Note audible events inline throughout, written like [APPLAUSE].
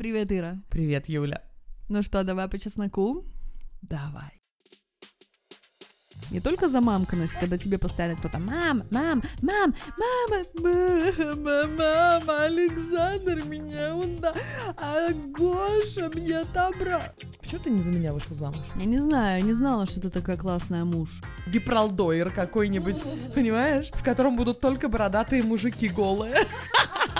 Привет, Ира. Привет, Юля. Ну что, давай по чесноку? Давай. Не только замамканность, когда тебе постоянно кто-то «Мам, мам, мам, мама, мама, мама, Александр меня ударил, а Гоша мне отобрал». Почему ты не за меня вышел замуж? Я не знаю, не знала, что ты такая классная муж. Гипролдойер какой-нибудь, понимаешь? В котором будут только бородатые мужики голые. [LAUGHS]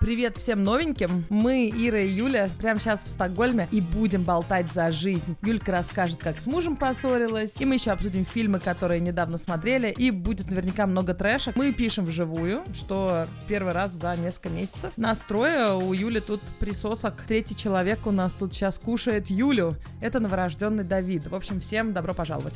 Привет всем новеньким. Мы, Ира и Юля, прямо сейчас в Стокгольме и будем болтать за жизнь. Юлька расскажет, как с мужем поссорилась, и мы еще обсудим фильмы, которые недавно смотрели, и будет наверняка много трэшек. Мы пишем вживую, что первый раз за несколько месяцев. Настроя у Юли тут присосок. Третий человек у нас тут сейчас кушает Юлю. Это новорожденный Давид. В общем, всем добро пожаловать.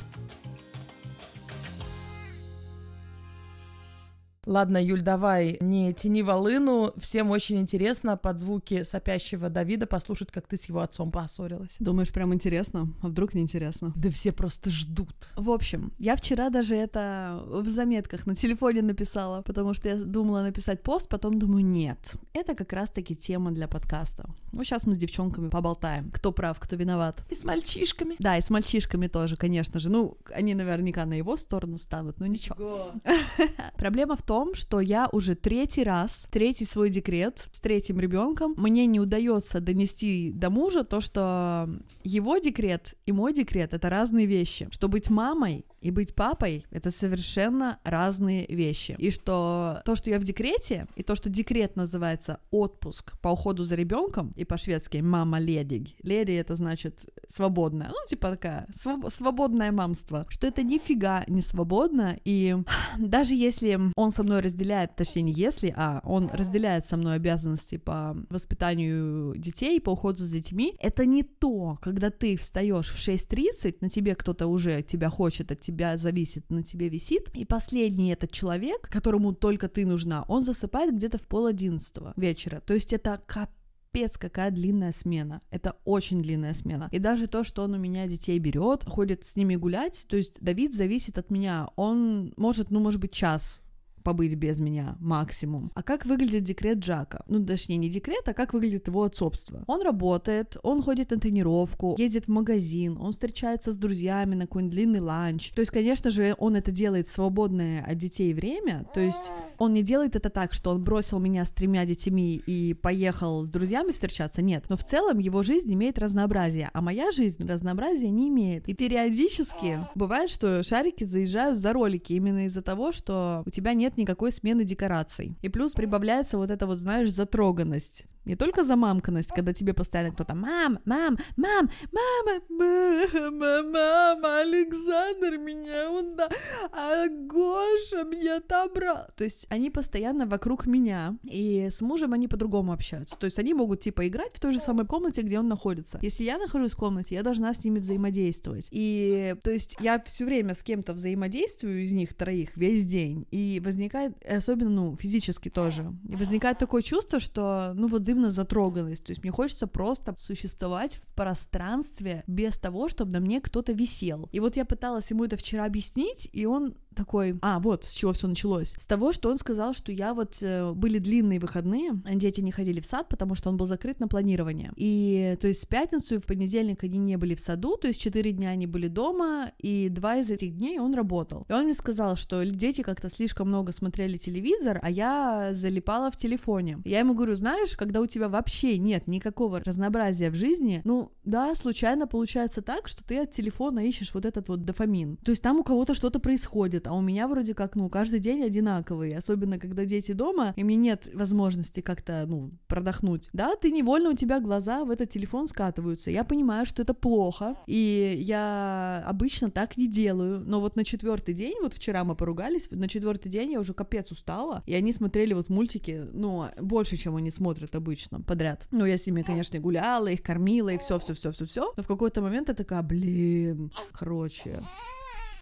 Ладно, Юль, давай, не тяни волыну. Всем очень интересно под звуки сопящего Давида послушать, как ты с его отцом поссорилась. Думаешь, прям интересно? А вдруг не интересно? Да все просто ждут. В общем, я вчера даже это в заметках на телефоне написала, потому что я думала написать пост, потом думаю, нет, это как раз-таки тема для подкаста. Ну, сейчас мы с девчонками поболтаем, кто прав, кто виноват. И с мальчишками. Да, и с мальчишками тоже, конечно же. Ну, они наверняка на его сторону станут, но ничего. [LAUGHS] Проблема в том, том, что я уже третий раз, третий свой декрет с третьим ребенком, мне не удается донести до мужа то, что его декрет и мой декрет это разные вещи. Что быть мамой и быть папой — это совершенно разные вещи. И что то, что я в декрете, и то, что декрет называется отпуск по уходу за ребенком, и по-шведски мама ледиг. Леди — это значит свободная, ну, типа такая, своб- свободное мамство. Что это нифига не свободно, и даже если он со мной разделяет, точнее, не если, а он разделяет со мной обязанности по воспитанию детей, по уходу за детьми, это не то, когда ты встаешь в 6.30, на тебе кто-то уже тебя хочет от тебя тебя зависит, на тебе висит. И последний этот человек, которому только ты нужна, он засыпает где-то в пол одиннадцатого вечера. То есть это капец капец, какая длинная смена. Это очень длинная смена. И даже то, что он у меня детей берет, ходит с ними гулять, то есть Давид зависит от меня. Он может, ну, может быть, час побыть без меня максимум. А как выглядит декрет Джака? Ну, точнее, не декрет, а как выглядит его отцовство. Он работает, он ходит на тренировку, ездит в магазин, он встречается с друзьями на какой-нибудь длинный ланч. То есть, конечно же, он это делает свободное от детей время, то есть он не делает это так, что он бросил меня с тремя детьми и поехал с друзьями встречаться, нет. Но в целом его жизнь имеет разнообразие, а моя жизнь разнообразия не имеет. И периодически бывает, что шарики заезжают за ролики именно из-за того, что у тебя нет нет никакой смены декораций. И плюс прибавляется вот эта вот, знаешь, затроганность. Не только замамканность, когда тебе постоянно кто-то «Мам, мам, мам, мама, мама, мама, Александр меня ударил, а Гоша меня отобрал». То есть они постоянно вокруг меня, и с мужем они по-другому общаются. То есть они могут, типа, играть в той же самой комнате, где он находится. Если я нахожусь в комнате, я должна с ними взаимодействовать. И, то есть я все время с кем-то взаимодействую из них троих весь день, и возникает, особенно, ну, физически тоже, и возникает такое чувство, что, ну, вот взаимно затроганность. То есть мне хочется просто существовать в пространстве без того, чтобы на мне кто-то висел. И вот я пыталась ему это вчера объяснить, и он такой, а, вот с чего все началось. С того, что он сказал, что я вот, э, были длинные выходные, дети не ходили в сад, потому что он был закрыт на планирование. И, то есть, в пятницу и в понедельник они не были в саду, то есть, четыре дня они были дома, и два из этих дней он работал. И он мне сказал, что дети как-то слишком много смотрели телевизор, а я залипала в телефоне. Я ему говорю, знаешь, когда у тебя вообще нет никакого разнообразия в жизни, ну, да, случайно получается так, что ты от телефона ищешь вот этот вот дофамин. То есть, там у кого-то что-то происходит, происходит, а у меня вроде как, ну, каждый день одинаковый, особенно когда дети дома, и мне нет возможности как-то, ну, продохнуть. Да, ты невольно, у тебя глаза в этот телефон скатываются. Я понимаю, что это плохо, и я обычно так не делаю, но вот на четвертый день, вот вчера мы поругались, на четвертый день я уже капец устала, и они смотрели вот мультики, ну, больше, чем они смотрят обычно подряд. Ну, я с ними, конечно, гуляла, их кормила, и все, все, все, все, все. Но в какой-то момент я такая, блин, короче,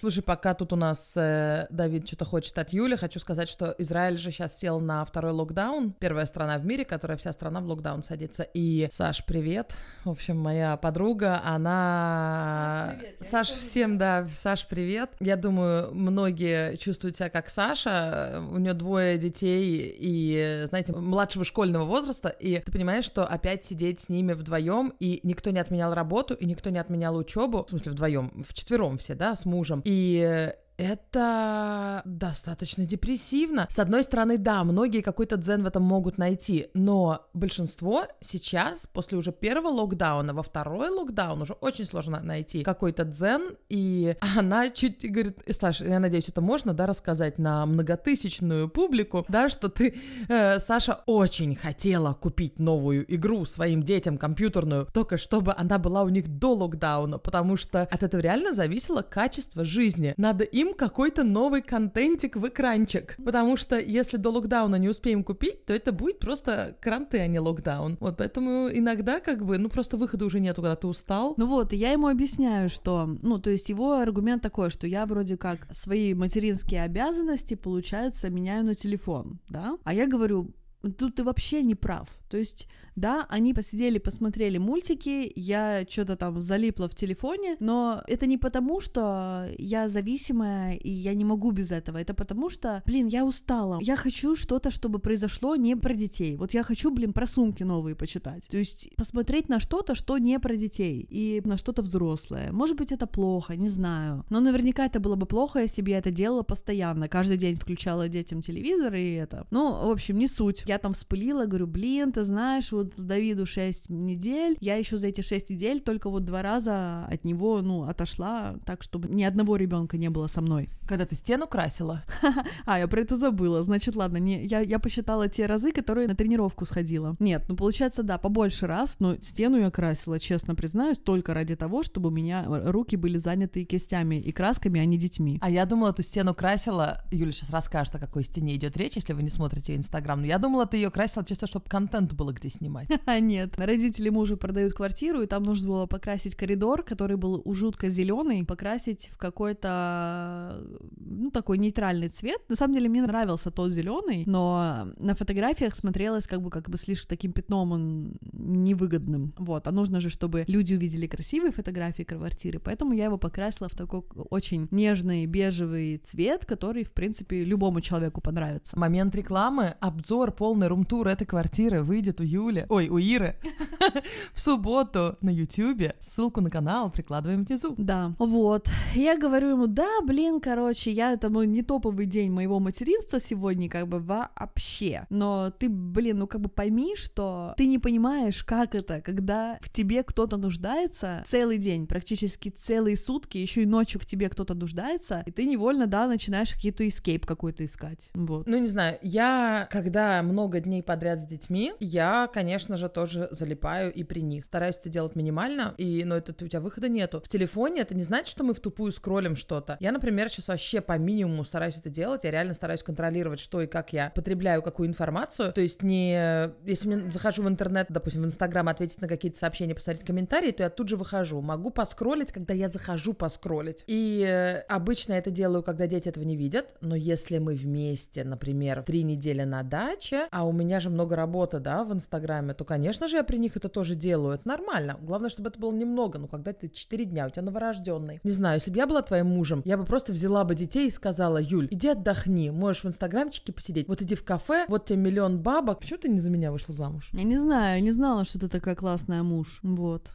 Слушай, пока тут у нас э, Давид что-то хочет от Юли, хочу сказать, что Израиль же сейчас сел на второй локдаун. Первая страна в мире, которая вся страна в локдаун садится. И, Саш, привет. В общем, моя подруга, она... Саш, привет. Саш всем, да, Саш, привет. Я думаю, многие чувствуют себя как Саша. У нее двое детей и, знаете, младшего школьного возраста. И ты понимаешь, что опять сидеть с ними вдвоем, и никто не отменял работу, и никто не отменял учебу. В смысле, вдвоем, в четвером все, да, с мужем. И это достаточно депрессивно. С одной стороны, да, многие какой-то дзен в этом могут найти, но большинство сейчас, после уже первого локдауна, во второй локдаун уже очень сложно найти какой-то дзен, и [LAUGHS] она чуть говорит, Саша, я надеюсь, это можно, да, рассказать на многотысячную публику, да, что ты, э, Саша, очень хотела купить новую игру своим детям, компьютерную, только чтобы она была у них до локдауна, потому что от этого реально зависело качество жизни. Надо им какой-то новый контентик в экранчик. Потому что если до локдауна не успеем купить, то это будет просто кранты, а не локдаун. Вот поэтому иногда как бы, ну просто выхода уже нету, когда ты устал. Ну вот, я ему объясняю, что, ну то есть его аргумент такой, что я вроде как свои материнские обязанности, получается, меняю на телефон, да? А я говорю, тут ты вообще не прав. То есть да, они посидели, посмотрели мультики, я что-то там залипла в телефоне, но это не потому, что я зависимая и я не могу без этого, это потому что, блин, я устала, я хочу что-то, чтобы произошло не про детей, вот я хочу, блин, про сумки новые почитать, то есть посмотреть на что-то, что не про детей и на что-то взрослое, может быть, это плохо, не знаю, но наверняка это было бы плохо, если бы я это делала постоянно, каждый день включала детям телевизор и это, ну, в общем, не суть, я там вспылила, говорю, блин, ты знаешь, вот Давиду 6 недель, я еще за эти 6 недель только вот два раза от него, ну, отошла, так, чтобы ни одного ребенка не было со мной. Когда ты стену красила? [LAUGHS] А, я про это забыла. Значит, ладно, не, я, я посчитала те разы, которые на тренировку сходила. Нет, ну, получается, да, побольше раз, но стену я красила, честно признаюсь, только ради того, чтобы у меня руки были заняты кистями и красками, а не детьми. А я думала, ты стену красила, Юля сейчас расскажет, о какой стене идет речь, если вы не смотрите Инстаграм, но я думала, ты ее красила чисто, чтобы контент было где снимать. [LAUGHS] А нет, родители мужа продают квартиру, и там нужно было покрасить коридор, который был у жутко зеленый, покрасить в какой-то, ну, такой нейтральный цвет. На самом деле мне нравился тот зеленый, но на фотографиях смотрелось как бы, как бы слишком таким пятном он невыгодным. Вот, а нужно же, чтобы люди увидели красивые фотографии квартиры, поэтому я его покрасила в такой очень нежный бежевый цвет, который, в принципе, любому человеку понравится. Момент рекламы, обзор полный румтур этой квартиры выйдет у Юли. Ой, у Иры [LAUGHS] в субботу на Ютьюбе. Ссылку на канал прикладываем внизу. Да, вот. Я говорю ему, да, блин, короче, я это мой не топовый день моего материнства сегодня, как бы вообще. Но ты, блин, ну как бы пойми, что ты не понимаешь, как это, когда в тебе кто-то нуждается целый день, практически целые сутки, еще и ночью в тебе кто-то нуждается, и ты невольно, да, начинаешь какие-то эскейп какой-то искать. Вот. Ну, не знаю, я, когда много дней подряд с детьми, я, конечно же, тоже залипаю и при них. Стараюсь это делать минимально, и, но это у тебя выхода нету. В телефоне это не значит, что мы в тупую скроллим что-то. Я, например, сейчас вообще по минимуму стараюсь это делать. Я реально стараюсь контролировать, что и как я потребляю какую информацию. То есть не... Если я захожу в интернет, допустим, в Инстаграм, ответить на какие-то сообщения, посмотреть комментарии, то я тут же выхожу. Могу поскроллить, когда я захожу поскроллить. И э, обычно это делаю, когда дети этого не видят. Но если мы вместе, например, три недели на даче, а у меня же много работы, да, в Инстаграме, то, конечно же, я при них это тоже делаю. Это нормально. Главное, чтобы это было немного. Ну, когда ты 4 дня, у тебя новорожденный. Не знаю, если бы я была твоим мужем, я бы просто взяла бы детей и сказала, Юль, иди отдохни, можешь в инстаграмчике посидеть. Вот иди в кафе, вот тебе миллион бабок. Почему ты не за меня вышла замуж? Я не знаю, не знала, что ты такая классная муж. Вот.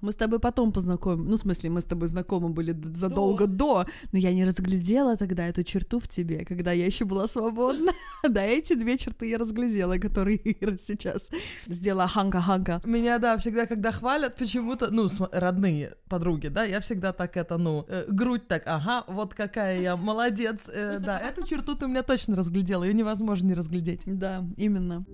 Мы с тобой потом познакомим. Ну, в смысле, мы с тобой знакомы были задолго до. до, но я не разглядела тогда эту черту в тебе, когда я еще была свободна. [LAUGHS] да, эти две черты я разглядела, которые Ира сейчас сделала ханка-ханка. Меня, да, всегда, когда хвалят почему-то, ну, родные подруги, да, я всегда так это, ну, э, грудь так, ага, вот какая я молодец. Э, да, эту черту ты у меня точно разглядела, ее невозможно не разглядеть. Да, именно.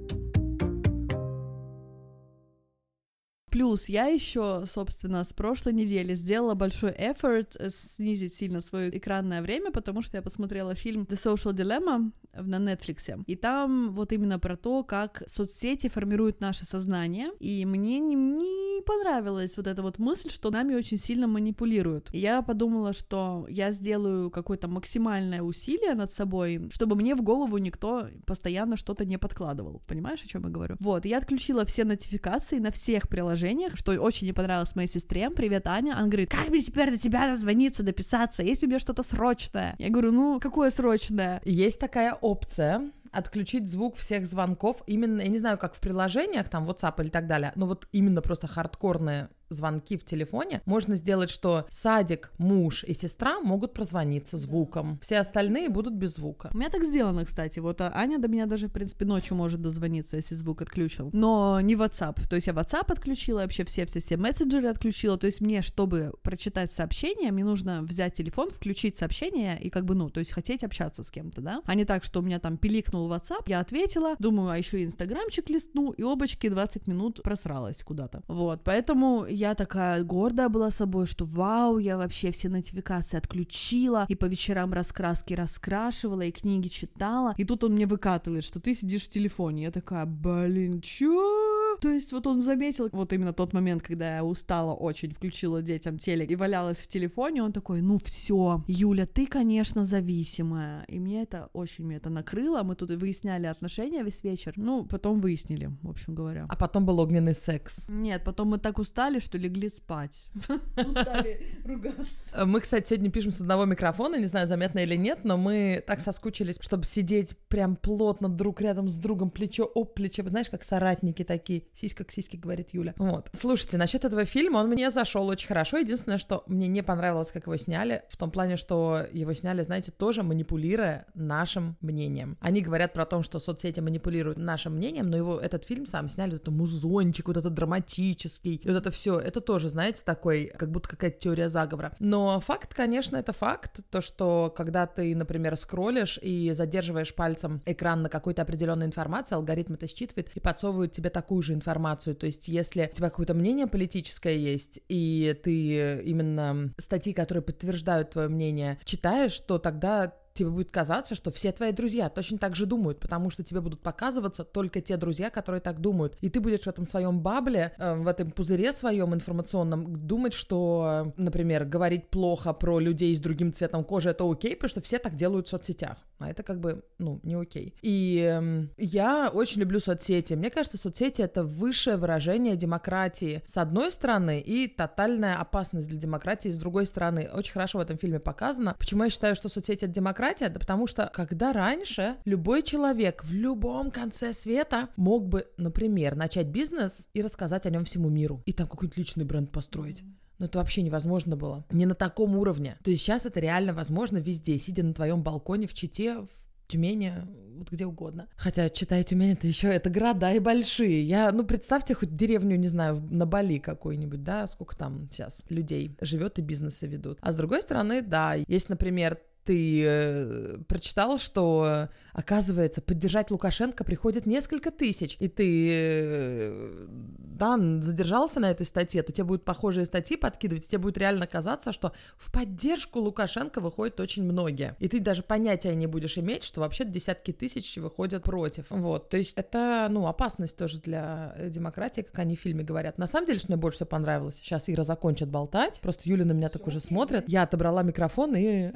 Плюс я еще, собственно, с прошлой недели сделала большой эфорт снизить сильно свое экранное время, потому что я посмотрела фильм The Social Dilemma на Netflix. И там вот именно про то, как соцсети формируют наше сознание. И мне не, не понравилась вот эта вот мысль, что нами очень сильно манипулируют. И я подумала, что я сделаю какое-то максимальное усилие над собой, чтобы мне в голову никто постоянно что-то не подкладывал. Понимаешь, о чем я говорю? Вот, я отключила все нотификации на всех приложениях, что очень не понравилось моей сестре. Привет, Аня. Она говорит, как мне теперь до тебя дозвониться, дописаться, если у меня что-то срочное? Я говорю, ну, какое срочное? Есть такая опция, отключить звук всех звонков именно, я не знаю, как в приложениях, там, WhatsApp или так далее, но вот именно просто хардкорные звонки в телефоне, можно сделать, что садик, муж и сестра могут прозвониться звуком. Все остальные будут без звука. У меня так сделано, кстати. Вот а Аня до меня даже, в принципе, ночью может дозвониться, если звук отключил. Но не WhatsApp. То есть я WhatsApp отключила, вообще все-все-все мессенджеры отключила. То есть мне, чтобы прочитать сообщение, мне нужно взять телефон, включить сообщение и как бы, ну, то есть хотеть общаться с кем-то, да? А не так, что у меня там пиликнул WhatsApp, я ответила, думаю, а еще и инстаграмчик листну, и обочки 20 минут просралась куда-то. Вот, поэтому я такая гордая была собой, что вау, я вообще все нотификации отключила, и по вечерам раскраски раскрашивала, и книги читала. И тут он мне выкатывает, что ты сидишь в телефоне. Я такая, блин, чё? То есть вот он заметил вот именно тот момент, когда я устала очень, включила детям телек и валялась в телефоне, он такой, ну все, Юля, ты, конечно, зависимая. И мне это очень, мне это накрыло, мы тут выясняли отношения весь вечер, ну, потом выяснили, в общем говоря. А потом был огненный секс. Нет, потом мы так устали, что легли спать. [LAUGHS] Устали ругаться. Мы, кстати, сегодня пишем с одного микрофона, не знаю, заметно или нет, но мы так соскучились, чтобы сидеть прям плотно друг рядом с другом, плечо об плечо, знаешь, как соратники такие, сиська к сиське, говорит Юля. Вот. Слушайте, насчет этого фильма, он мне зашел очень хорошо. Единственное, что мне не понравилось, как его сняли, в том плане, что его сняли, знаете, тоже манипулируя нашим мнением. Они говорят про то, что соцсети манипулируют нашим мнением, но его этот фильм сам сняли, вот это музончик, вот этот драматический, вот это все, это тоже, знаете, такой, как будто какая-то теория заговора. Но факт, конечно, это факт, то, что когда ты, например, скроллишь и задерживаешь пальцем экран на какой-то определенной информации, алгоритм это считывает и подсовывает тебе такую же информацию. То есть, если у тебя какое-то мнение политическое есть, и ты именно статьи, которые подтверждают твое мнение, читаешь, то тогда тебе будет казаться, что все твои друзья точно так же думают, потому что тебе будут показываться только те друзья, которые так думают. И ты будешь в этом своем бабле, э, в этом пузыре своем информационном думать, что, например, говорить плохо про людей с другим цветом кожи это окей, потому что все так делают в соцсетях. А это как бы, ну, не окей. И э, я очень люблю соцсети. Мне кажется, соцсети это высшее выражение демократии с одной стороны и тотальная опасность для демократии с другой стороны. Очень хорошо в этом фильме показано. Почему я считаю, что соцсети это демократия? Демократия? Да потому что когда раньше любой человек в любом конце света мог бы, например, начать бизнес и рассказать о нем всему миру, и там какой-нибудь личный бренд построить. Но это вообще невозможно было. Не на таком уровне. То есть сейчас это реально возможно везде, сидя на твоем балконе в Чите, в Тюмени, вот где угодно. Хотя, читая Тюмень, это еще это города и большие. Я, ну, представьте хоть деревню, не знаю, на Бали какой-нибудь, да, сколько там сейчас людей живет и бизнесы ведут. А с другой стороны, да, есть, например, ты э, прочитал, что Оказывается, поддержать Лукашенко приходит несколько тысяч, и ты, э, да, задержался на этой статье, то тебе будут похожие статьи подкидывать, и тебе будет реально казаться, что в поддержку Лукашенко выходит очень многие. И ты даже понятия не будешь иметь, что вообще десятки тысяч выходят против. Вот, то есть это, ну, опасность тоже для демократии, как они в фильме говорят. На самом деле, что мне больше всего понравилось, сейчас Ира закончит болтать, просто Юля на меня так уже смотрит, я отобрала микрофон и...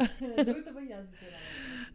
До этого я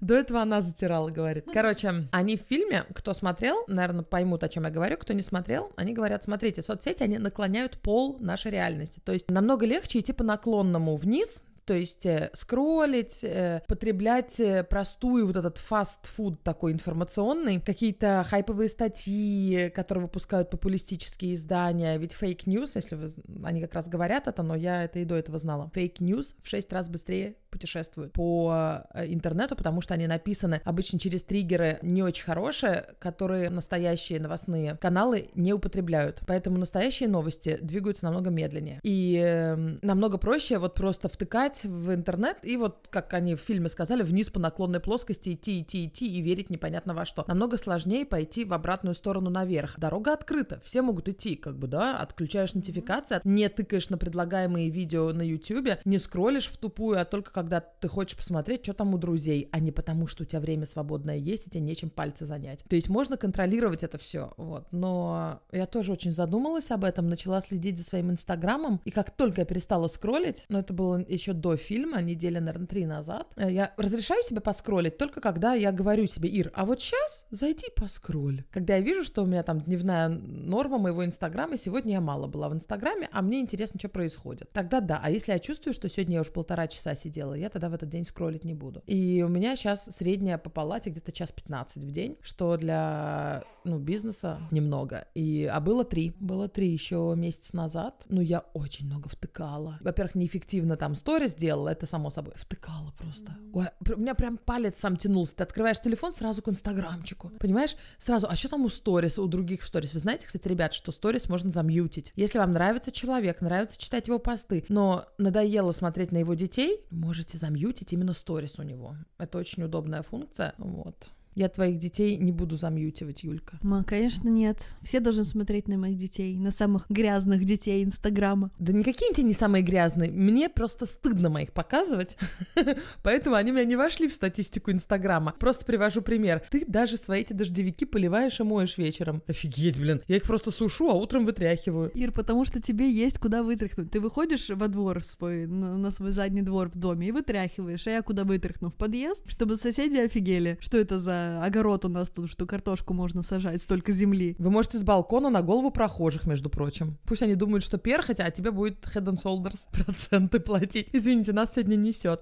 до этого она затирала, говорит. Короче, они в фильме, кто смотрел, наверное, поймут, о чем я говорю. Кто не смотрел, они говорят, смотрите, соцсети, они наклоняют пол нашей реальности. То есть намного легче идти по наклонному вниз, то есть э, скроллить, э, потреблять э, простую вот этот фастфуд такой информационный, какие-то хайповые статьи, которые выпускают популистические издания, ведь fake news, если вы, они как раз говорят это, но я это и до этого знала, fake news в шесть раз быстрее путешествуют по интернету, потому что они написаны обычно через триггеры не очень хорошие, которые настоящие новостные каналы не употребляют. Поэтому настоящие новости двигаются намного медленнее. И э, намного проще вот просто втыкать залипать в интернет и вот, как они в фильме сказали, вниз по наклонной плоскости идти, идти, идти и верить непонятно во что. Намного сложнее пойти в обратную сторону наверх. Дорога открыта, все могут идти, как бы, да, отключаешь нотификации, не тыкаешь на предлагаемые видео на YouTube, не скроллишь в тупую, а только когда ты хочешь посмотреть, что там у друзей, а не потому, что у тебя время свободное есть, и тебе нечем пальцы занять. То есть можно контролировать это все, вот. Но я тоже очень задумалась об этом, начала следить за своим инстаграмом, и как только я перестала скроллить, но это было еще до фильма, недели, наверное, три назад, э, я разрешаю себе поскроллить только когда я говорю себе, Ир, а вот сейчас зайди поскроль. Когда я вижу, что у меня там дневная норма моего инстаграма, сегодня я мало была в инстаграме, а мне интересно, что происходит. Тогда да, а если я чувствую, что сегодня я уже полтора часа сидела, я тогда в этот день скроллить не буду. И у меня сейчас средняя по палате где-то час 15 в день, что для ну, бизнеса немного. И, а было три. Было три еще месяц назад. Ну, я очень много втыкала. Во-первых, неэффективно там сторис сделала, это само собой. Втыкала просто. Ой, у меня прям палец сам тянулся. Ты открываешь телефон сразу к инстаграмчику. Понимаешь? Сразу, а что там у сторис, у других сторис? Вы знаете, кстати, ребят, что сторис можно замьютить. Если вам нравится человек, нравится читать его посты, но надоело смотреть на его детей, можете замьютить именно сторис у него. Это очень удобная функция. Вот. Я твоих детей не буду замьютивать, Юлька. Ма, конечно, нет. Все должны смотреть на моих детей, на самых грязных детей Инстаграма. Да никакие те не самые грязные. Мне просто стыдно моих показывать, [LAUGHS] поэтому они меня не вошли в статистику Инстаграма. Просто привожу пример. Ты даже свои эти дождевики поливаешь и моешь вечером. Офигеть, блин. Я их просто сушу, а утром вытряхиваю. Ир, потому что тебе есть куда вытряхнуть. Ты выходишь во двор свой, на свой задний двор в доме и вытряхиваешь. А я куда вытряхну? В подъезд? Чтобы соседи офигели. Что это за огород у нас тут, что картошку можно сажать, столько земли. Вы можете с балкона на голову прохожих, между прочим. Пусть они думают, что перхоть, а тебе будет head and shoulders [LAUGHS] проценты платить. Извините, нас сегодня несет.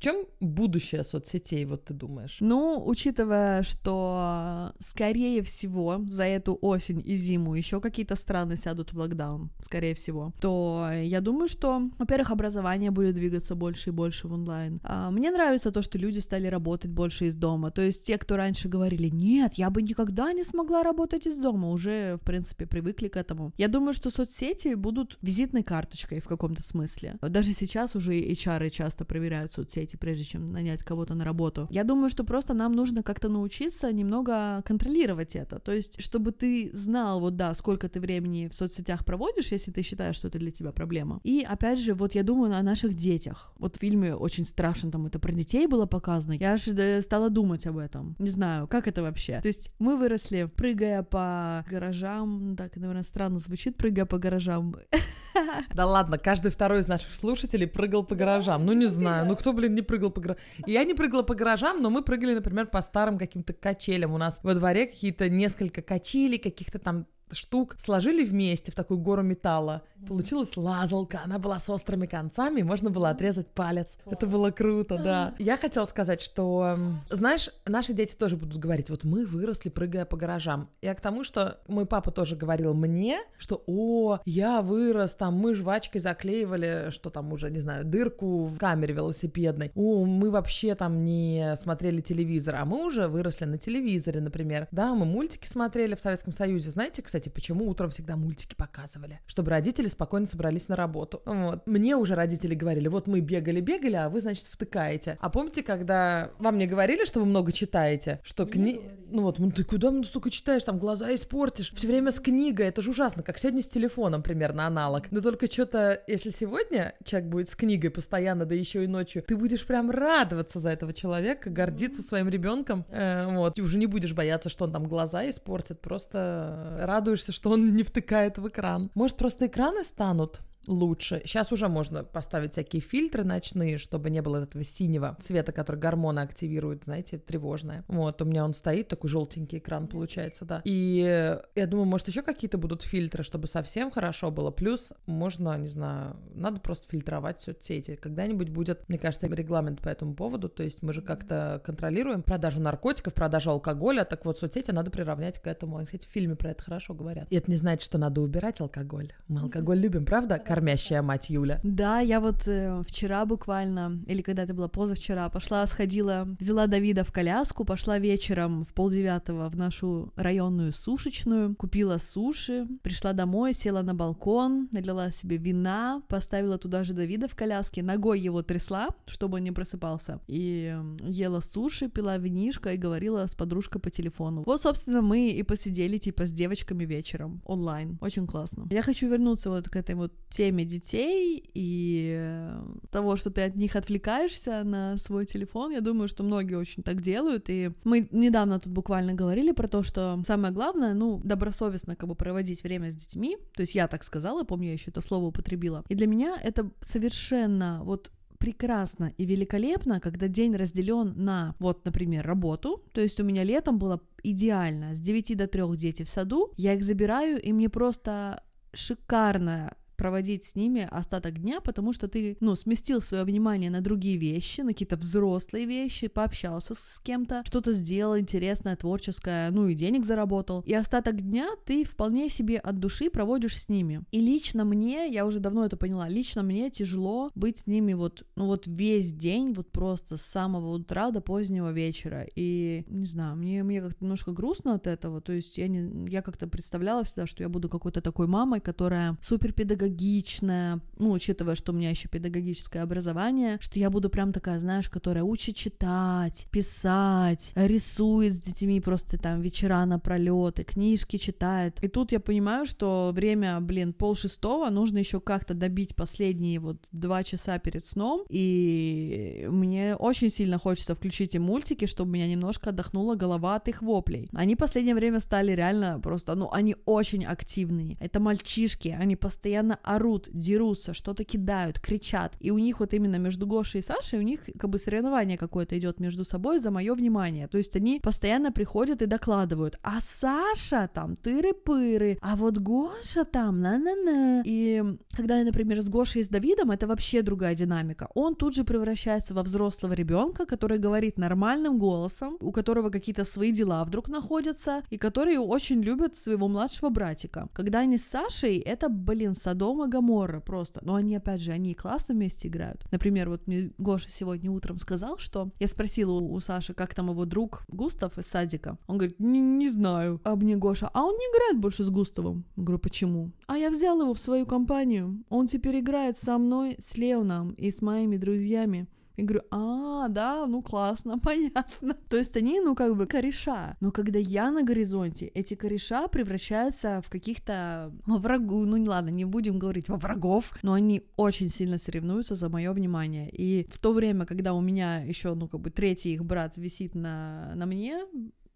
В чем будущее соцсетей, вот ты думаешь? Ну, учитывая, что, скорее всего, за эту осень и зиму еще какие-то страны сядут в локдаун, скорее всего, то я думаю, что, во-первых, образование будет двигаться больше и больше в онлайн. А мне нравится то, что люди стали работать больше из дома. То есть те, кто раньше говорили, нет, я бы никогда не смогла работать из дома, уже, в принципе, привыкли к этому. Я думаю, что соцсети будут визитной карточкой в каком-то смысле. Даже сейчас уже HR часто проверяют соцсети соцсети, прежде чем нанять кого-то на работу. Я думаю, что просто нам нужно как-то научиться немного контролировать это. То есть, чтобы ты знал, вот да, сколько ты времени в соцсетях проводишь, если ты считаешь, что это для тебя проблема. И опять же, вот я думаю о наших детях. Вот в фильме очень страшно там это про детей было показано. Я аж стала думать об этом. Не знаю, как это вообще. То есть мы выросли, прыгая по гаражам, так, наверное, странно звучит, прыгая по гаражам. [LAUGHS] Да ладно, каждый второй из наших слушателей прыгал по гаражам. Ну не знаю, ну кто, блин, не прыгал по гаражам. Я не прыгала по гаражам, но мы прыгали, например, по старым каким-то качелям. У нас во дворе какие-то несколько качелей, каких-то там штук сложили вместе в такую гору металла. Получилась лазалка, она была с острыми концами, и можно было отрезать палец. Класс. Это было круто, да. Я хотела сказать, что, знаешь, наши дети тоже будут говорить, вот мы выросли, прыгая по гаражам. Я к тому, что мой папа тоже говорил мне, что, о, я вырос, там, мы жвачкой заклеивали, что там уже, не знаю, дырку в камере велосипедной. О, мы вообще там не смотрели телевизор, а мы уже выросли на телевизоре, например. Да, мы мультики смотрели в Советском Союзе. Знаете, кстати, почему утром всегда мультики показывали? Чтобы родители спокойно собрались на работу. Вот. Мне уже родители говорили, вот мы бегали-бегали, а вы, значит, втыкаете. А помните, когда вам не говорили, что вы много читаете? Что кни... Ну вот, ну ты куда ну, столько читаешь, там глаза испортишь. Все время с книгой, это же ужасно, как сегодня с телефоном примерно аналог. Но только что-то, если сегодня человек будет с книгой постоянно, да еще и ночью, ты будешь прям радоваться за этого человека, гордиться своим ребенком, э, вот, и уже не будешь бояться, что он там глаза испортит, просто радуешься, что он не втыкает в экран. Может, просто экраны станут лучше. Сейчас уже можно поставить всякие фильтры ночные, чтобы не было этого синего цвета, который гормоны активируют, знаете, тревожное. Вот, у меня он стоит, такой желтенький экран получается, да. И я думаю, может, еще какие-то будут фильтры, чтобы совсем хорошо было. Плюс можно, не знаю, надо просто фильтровать соцсети. Когда-нибудь будет, мне кажется, регламент по этому поводу, то есть мы же как-то контролируем продажу наркотиков, продажу алкоголя, так вот соцсети надо приравнять к этому. Кстати, в фильме про это хорошо говорят. И это не значит, что надо убирать алкоголь. Мы алкоголь любим, правда? Кормящая мать Юля. Да, я вот э, вчера буквально, или когда это было позавчера, пошла, сходила, взяла Давида в коляску, пошла вечером в полдевятого в нашу районную сушечную, купила суши, пришла домой, села на балкон, налила себе вина, поставила туда же Давида в коляске, ногой его трясла, чтобы он не просыпался, и ела суши, пила винишко и говорила с подружкой по телефону. Вот, собственно, мы и посидели, типа, с девочками вечером онлайн. Очень классно. Я хочу вернуться вот к этой вот теме детей и э, того, что ты от них отвлекаешься на свой телефон. Я думаю, что многие очень так делают, и мы недавно тут буквально говорили про то, что самое главное, ну, добросовестно как бы проводить время с детьми, то есть я так сказала, помню, я еще это слово употребила, и для меня это совершенно вот прекрасно и великолепно, когда день разделен на, вот, например, работу. То есть у меня летом было идеально с 9 до 3 дети в саду, я их забираю, и мне просто шикарно проводить с ними остаток дня, потому что ты, ну, сместил свое внимание на другие вещи, на какие-то взрослые вещи, пообщался с кем-то, что-то сделал интересное, творческое, ну и денег заработал. И остаток дня ты вполне себе от души проводишь с ними. И лично мне, я уже давно это поняла, лично мне тяжело быть с ними вот, ну вот весь день, вот просто с самого утра до позднего вечера. И, не знаю, мне, мне как-то немножко грустно от этого, то есть я, не, я как-то представляла всегда, что я буду какой-то такой мамой, которая супер педагогичная, педагогичная, ну, учитывая, что у меня еще педагогическое образование, что я буду прям такая, знаешь, которая учит читать, писать, рисует с детьми просто там вечера напролет, и книжки читает. И тут я понимаю, что время, блин, пол шестого, нужно еще как-то добить последние вот два часа перед сном, и мне очень сильно хочется включить им мультики, чтобы меня немножко отдохнула голова от их воплей. Они в последнее время стали реально просто, ну, они очень активные. Это мальчишки, они постоянно орут, дерутся, что-то кидают, кричат. И у них вот именно между Гошей и Сашей, у них как бы соревнование какое-то идет между собой за мое внимание. То есть они постоянно приходят и докладывают, а Саша там тыры-пыры, а вот Гоша там на-на-на. И когда я, например, с Гошей и с Давидом, это вообще другая динамика. Он тут же превращается во взрослого ребенка, который говорит нормальным голосом, у которого какие-то свои дела вдруг находятся, и который очень любит своего младшего братика. Когда они с Сашей, это, блин, садом Содома Гаморра просто. Но они, опять же, они классно вместе играют. Например, вот мне Гоша сегодня утром сказал, что... Я спросила у, у Саши, как там его друг Густав из садика. Он говорит, не, не знаю. А мне Гоша, а он не играет больше с Густавом. Я говорю, почему? А я взял его в свою компанию. Он теперь играет со мной, с Леоном и с моими друзьями. И говорю, а, да, ну классно, [LAUGHS] понятно. То есть они, ну, как бы кореша. Но когда я на горизонте, эти кореша превращаются в каких-то во врагу, ну, не ладно, не будем говорить во врагов, но они очень сильно соревнуются за мое внимание. И в то время, когда у меня еще, ну, как бы третий их брат висит на, на мне,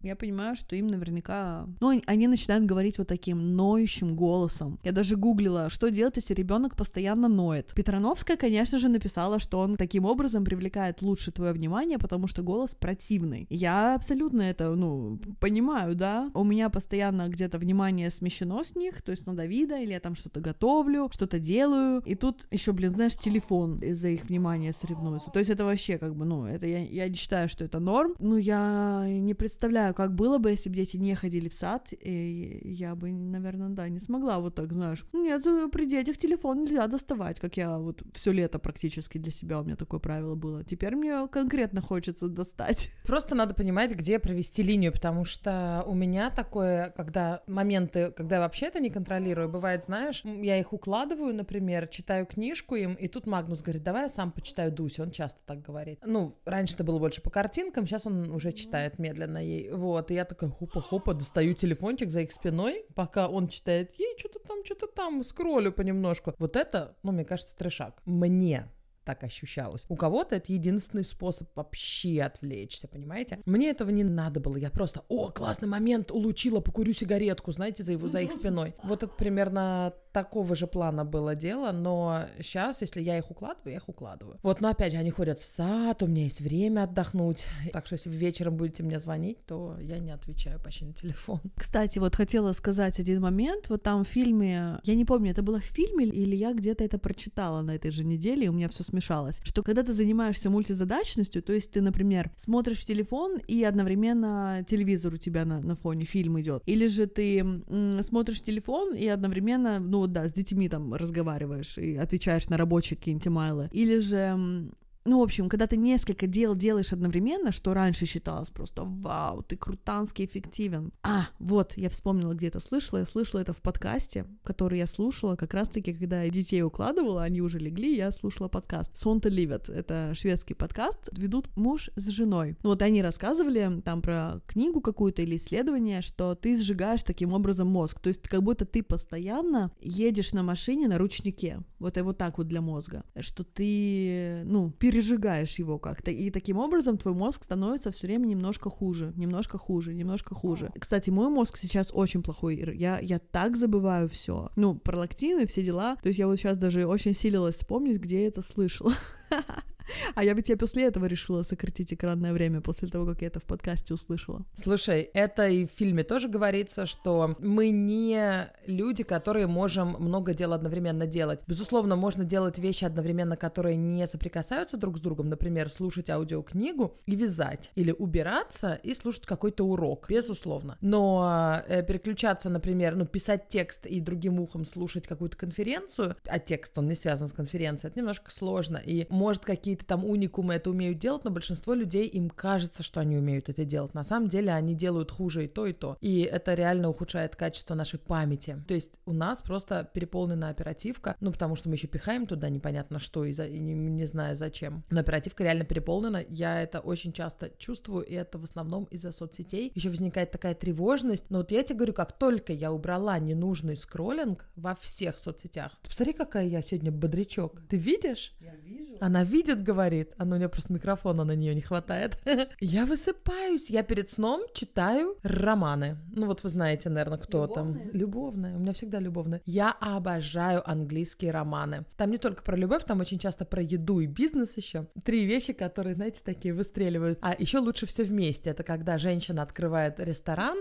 я понимаю, что им наверняка... Ну, они начинают говорить вот таким ноющим голосом. Я даже гуглила, что делать, если ребенок постоянно ноет. Петрановская, конечно же, написала, что он таким образом привлекает лучше твое внимание, потому что голос противный. Я абсолютно это, ну, понимаю, да. У меня постоянно где-то внимание смещено с них, то есть на Давида, или я там что-то готовлю, что-то делаю, и тут еще, блин, знаешь, телефон из-за их внимания соревнуется. То есть это вообще как бы, ну, это я, я не считаю, что это норм, но я не представляю, как было бы, если бы дети не ходили в сад, и я бы, наверное, да, не смогла вот так, знаешь, нет, при детях телефон нельзя доставать, как я вот все лето практически для себя у меня такое правило было. Теперь мне конкретно хочется достать. [LAUGHS] Просто надо понимать, где провести линию, потому что у меня такое, когда моменты, когда я вообще это не контролирую, бывает, знаешь, я их укладываю, например, читаю книжку им, и тут Магнус говорит, давай я сам почитаю Дуси, он часто так говорит. Ну, раньше это было больше по картинкам, сейчас он уже читает медленно ей. Вот, и я такая хопа-хопа, достаю телефончик за их спиной, пока он читает, ей что-то там, что-то там, скроллю понемножку. Вот это, ну, мне кажется, трешак. Мне так ощущалось. У кого-то это единственный способ вообще отвлечься, понимаете? Мне этого не надо было. Я просто, о, классный момент, улучила, покурю сигаретку, знаете, за, его, за их спиной. Вот это примерно такого же плана было дело, но сейчас, если я их укладываю, я их укладываю. Вот, но опять же, они ходят в сад, у меня есть время отдохнуть. [LAUGHS] Так что, если вечером будете мне звонить, то я не отвечаю почти на телефон. [LAUGHS] Кстати, вот хотела сказать один момент. Вот там в фильме, я не помню, это было в фильме или я где-то это прочитала на этой же неделе, и у меня все смешалось, что когда ты занимаешься мультизадачностью, то есть ты, например, смотришь телефон и одновременно телевизор у тебя на, на фоне, фильм идет, или же ты м, смотришь телефон и одновременно, ну да, с детьми там разговариваешь и отвечаешь на рабочие какие-нибудь имейлы, или же ну, в общем, когда ты несколько дел делаешь одновременно, что раньше считалось просто «Вау, ты крутанский эффективен». А, вот, я вспомнила, где это слышала. Я слышала это в подкасте, который я слушала как раз-таки, когда я детей укладывала, они уже легли, я слушала подкаст. «Сонта Ливет» — это шведский подкаст, ведут муж с женой. Ну, вот они рассказывали там про книгу какую-то или исследование, что ты сжигаешь таким образом мозг. То есть как будто ты постоянно едешь на машине на ручнике. Вот и вот так вот для мозга. Что ты, ну, пережигаешь его как-то, и таким образом твой мозг становится все время немножко хуже, немножко хуже, немножко хуже. Кстати, мой мозг сейчас очень плохой, я, я так забываю все. Ну, про лактины, все дела. То есть я вот сейчас даже очень силилась вспомнить, где я это слышала. [LAUGHS] А я бы тебе после этого решила сократить экранное время, после того, как я это в подкасте услышала. Слушай, это и в фильме тоже говорится, что мы не люди, которые можем много дел одновременно делать. Безусловно, можно делать вещи одновременно, которые не соприкасаются друг с другом, например, слушать аудиокнигу и вязать, или убираться и слушать какой-то урок, безусловно. Но э, переключаться, например, ну, писать текст и другим ухом слушать какую-то конференцию, а текст, он не связан с конференцией, это немножко сложно, и может какие какие-то там уникумы это умеют делать, но большинство людей им кажется, что они умеют это делать. На самом деле они делают хуже и то, и то. И это реально ухудшает качество нашей памяти. То есть у нас просто переполнена оперативка, ну потому что мы еще пихаем туда непонятно что и, за, и не, не знаю зачем. Но оперативка реально переполнена. Я это очень часто чувствую, и это в основном из-за соцсетей. Еще возникает такая тревожность. Но вот я тебе говорю, как только я убрала ненужный скроллинг во всех соцсетях, посмотри, какая я сегодня бодрячок. Ты видишь? Я вижу. Она видит, говорит, а ну у меня просто микрофона на нее не хватает. [LAUGHS] я высыпаюсь, я перед сном читаю романы. Ну вот вы знаете, наверное, кто там. Любовные. У меня всегда любовные. Я обожаю английские романы. Там не только про любовь, там очень часто про еду и бизнес еще. Три вещи, которые, знаете, такие выстреливают. А еще лучше все вместе. Это когда женщина открывает ресторан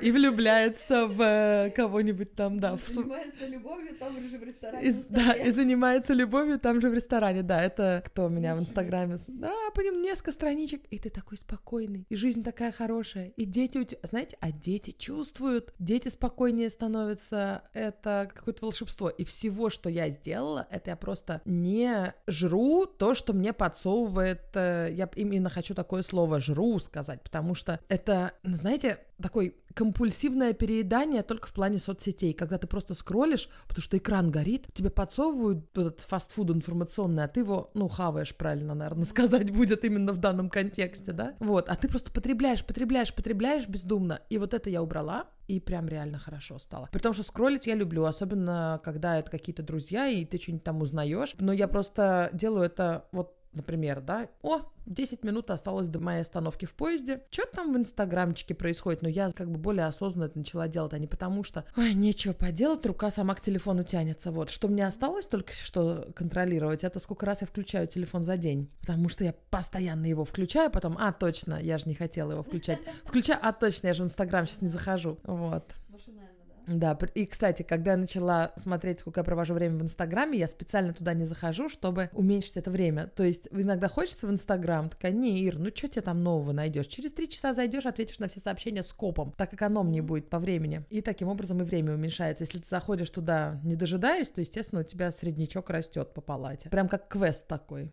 и [LAUGHS] влюбляется в э, кого-нибудь там, да. Занимается любовью там же в ресторане. Да, и занимается любовью там же в ресторане. Да, это кто меня меня в Инстаграме. Да, по ним несколько страничек, и ты такой спокойный, и жизнь такая хорошая, и дети у тебя, знаете, а дети чувствуют, дети спокойнее становятся, это какое-то волшебство. И всего, что я сделала, это я просто не жру то, что мне подсовывает, э, я именно хочу такое слово «жру» сказать, потому что это, знаете, такой компульсивное переедание только в плане соцсетей, когда ты просто скроллишь, потому что экран горит, тебе подсовывают этот фастфуд информационный, а ты его, ну, хаваешь, правильно, наверное, [LAUGHS] сказать будет именно в данном контексте, да? Вот, а ты просто потребляешь, потребляешь, потребляешь бездумно. И вот это я убрала, и прям реально хорошо стало. При том, что скроллить я люблю, особенно когда это какие-то друзья, и ты что-нибудь там узнаешь. Но я просто делаю это вот например, да, о, 10 минут осталось до моей остановки в поезде. Что там в инстаграмчике происходит? Но я как бы более осознанно это начала делать, а не потому что, ой, нечего поделать, рука сама к телефону тянется. Вот, что мне осталось только что контролировать, это сколько раз я включаю телефон за день. Потому что я постоянно его включаю, потом, а, точно, я же не хотела его включать. Включаю, а, точно, я же в инстаграм сейчас не захожу. Вот. Да, и, кстати, когда я начала смотреть, сколько я провожу время в Инстаграме, я специально туда не захожу, чтобы уменьшить это время. То есть иногда хочется в Инстаграм, такая, не, Ир, ну что тебе там нового найдешь? Через три часа зайдешь, ответишь на все сообщения с копом, так экономнее будет по времени. И таким образом и время уменьшается. Если ты заходишь туда, не дожидаясь, то, естественно, у тебя среднячок растет по палате. Прям как квест такой.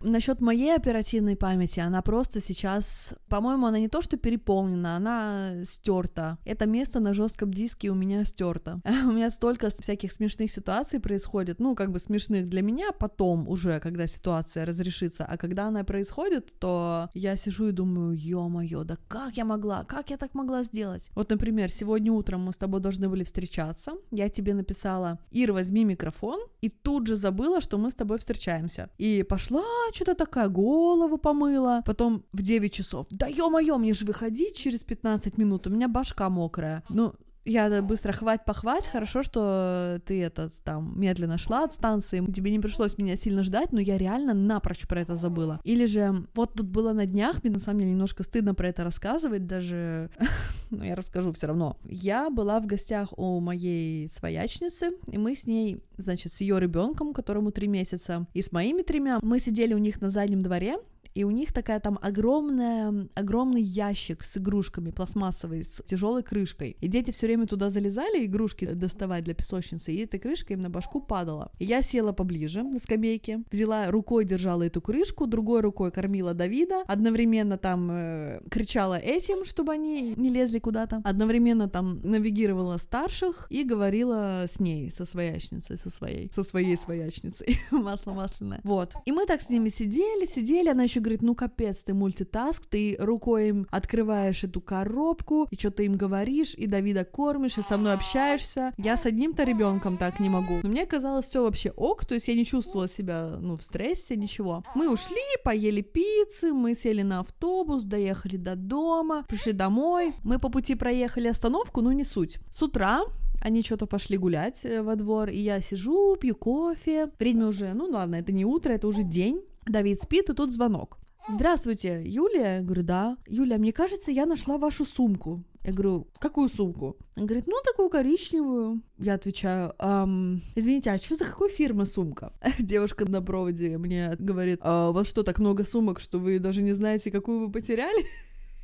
Насчет моей оперативной памяти, она просто сейчас, по-моему, она не то что переполнена, она стерта. Это место на жестком диске у меня стерто. [LAUGHS] у меня столько всяких смешных ситуаций происходит, ну, как бы смешных для меня потом уже, когда ситуация разрешится, а когда она происходит, то я сижу и думаю, ё-моё, да как я могла, как я так могла сделать? Вот, например, сегодня утром мы с тобой должны были встречаться, я тебе написала, Ир, возьми микрофон, и тут же забыла, что мы с тобой встречаемся. И пошла что-то такая, голову помыла. Потом в 9 часов, да ё-моё, мне же выходить через 15 минут, у меня башка мокрая. Ну, Я быстро хвать-похвать, хорошо, что ты этот там медленно шла от станции, тебе не пришлось меня сильно ждать, но я реально напрочь про это забыла. Или же, вот тут было на днях, мне на самом деле немножко стыдно про это рассказывать, даже, [LAUGHS] но я расскажу все равно. Я была в гостях у моей своячницы, и мы с ней, значит, с ее ребенком, которому три месяца, и с моими тремя, мы сидели у них на заднем дворе, и у них такая там огромная, огромный ящик с игрушками пластмассовый, с тяжелой крышкой. И дети все время туда залезали игрушки доставать для песочницы, и эта крышка им на башку падала. И я села поближе на скамейке, взяла рукой, держала эту крышку, другой рукой кормила Давида, одновременно там э, кричала этим, чтобы они не лезли куда-то, одновременно там навигировала старших и говорила с ней, со своячницей, со своей, со своей своячницей, [LAUGHS] масло масляное. Вот. И мы так с ними сидели, сидели, она еще говорит, ну капец, ты мультитаск, ты рукой им открываешь эту коробку, и что-то им говоришь, и Давида кормишь, и со мной общаешься. Я с одним-то ребенком так не могу. Но мне казалось все вообще ок, то есть я не чувствовала себя, ну, в стрессе, ничего. Мы ушли, поели пиццы, мы сели на автобус, доехали до дома, пришли домой. Мы по пути проехали остановку, ну не суть. С утра они что-то пошли гулять э, во двор, и я сижу, пью кофе. Время уже, ну ладно, это не утро, это уже день. Давид спит, и тут звонок. Здравствуйте, Юлия? Я говорю, да. Юлия, мне кажется, я нашла вашу сумку. Я говорю, какую сумку? Он говорит, ну, такую коричневую. Я отвечаю, эм, извините, а что за какой фирмы сумка? [LAUGHS] Девушка на проводе мне говорит, а у вас что, так много сумок, что вы даже не знаете, какую вы потеряли?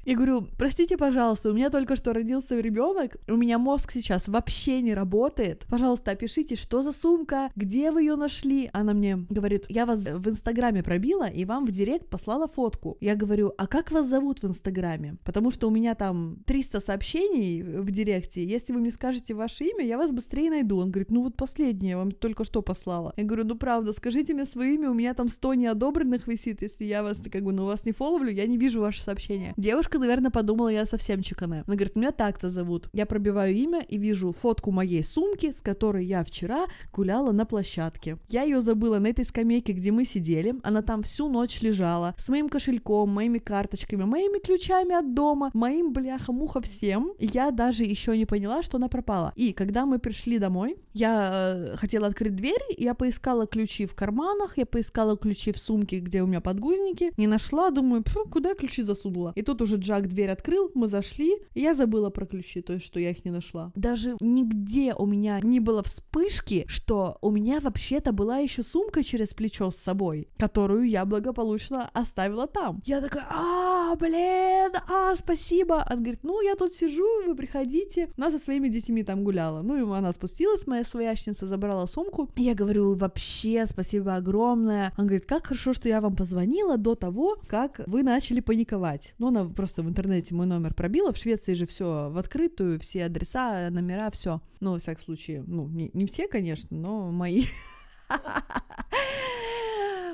Я говорю, простите, пожалуйста, у меня только что родился ребенок, у меня мозг сейчас вообще не работает. Пожалуйста, опишите, что за сумка, где вы ее нашли. Она мне говорит, я вас в Инстаграме пробила и вам в Директ послала фотку. Я говорю, а как вас зовут в Инстаграме? Потому что у меня там 300 сообщений в Директе. Если вы мне скажете ваше имя, я вас быстрее найду. Он говорит, ну вот последнее, я вам только что послала. Я говорю, ну правда, скажите мне свое имя, у меня там 100 неодобренных висит, если я вас, как бы, ну вас не фоловлю, я не вижу ваше сообщение. Девушка Девушка, наверное, подумала, я совсем чекане. Она говорит, меня так-то зовут. Я пробиваю имя и вижу фотку моей сумки, с которой я вчера гуляла на площадке. Я ее забыла на этой скамейке, где мы сидели. Она там всю ночь лежала с моим кошельком, моими карточками, моими ключами от дома, моим бляха-муха всем. Я даже еще не поняла, что она пропала. И когда мы пришли домой, я э, хотела открыть дверь, я поискала ключи в карманах, я поискала ключи в сумке, где у меня подгузники, не нашла, думаю, куда ключи засунула. И тут уже Джак дверь открыл, мы зашли, и я забыла про ключи, то есть, что я их не нашла. Даже нигде у меня не было вспышки, что у меня вообще-то была еще сумка через плечо с собой, которую я благополучно оставила там. Я такая, а, блин, а, спасибо. Он говорит, ну, я тут сижу, вы приходите. Она со своими детьми там гуляла. Ну, и она спустилась, моя своячница забрала сумку. Я говорю, вообще, спасибо огромное. Он говорит, как хорошо, что я вам позвонила до того, как вы начали паниковать. Ну, она просто просто в интернете мой номер пробила. В Швеции же все в открытую, все адреса, номера, все. Ну, во всяком случае, ну, не, не все, конечно, но мои.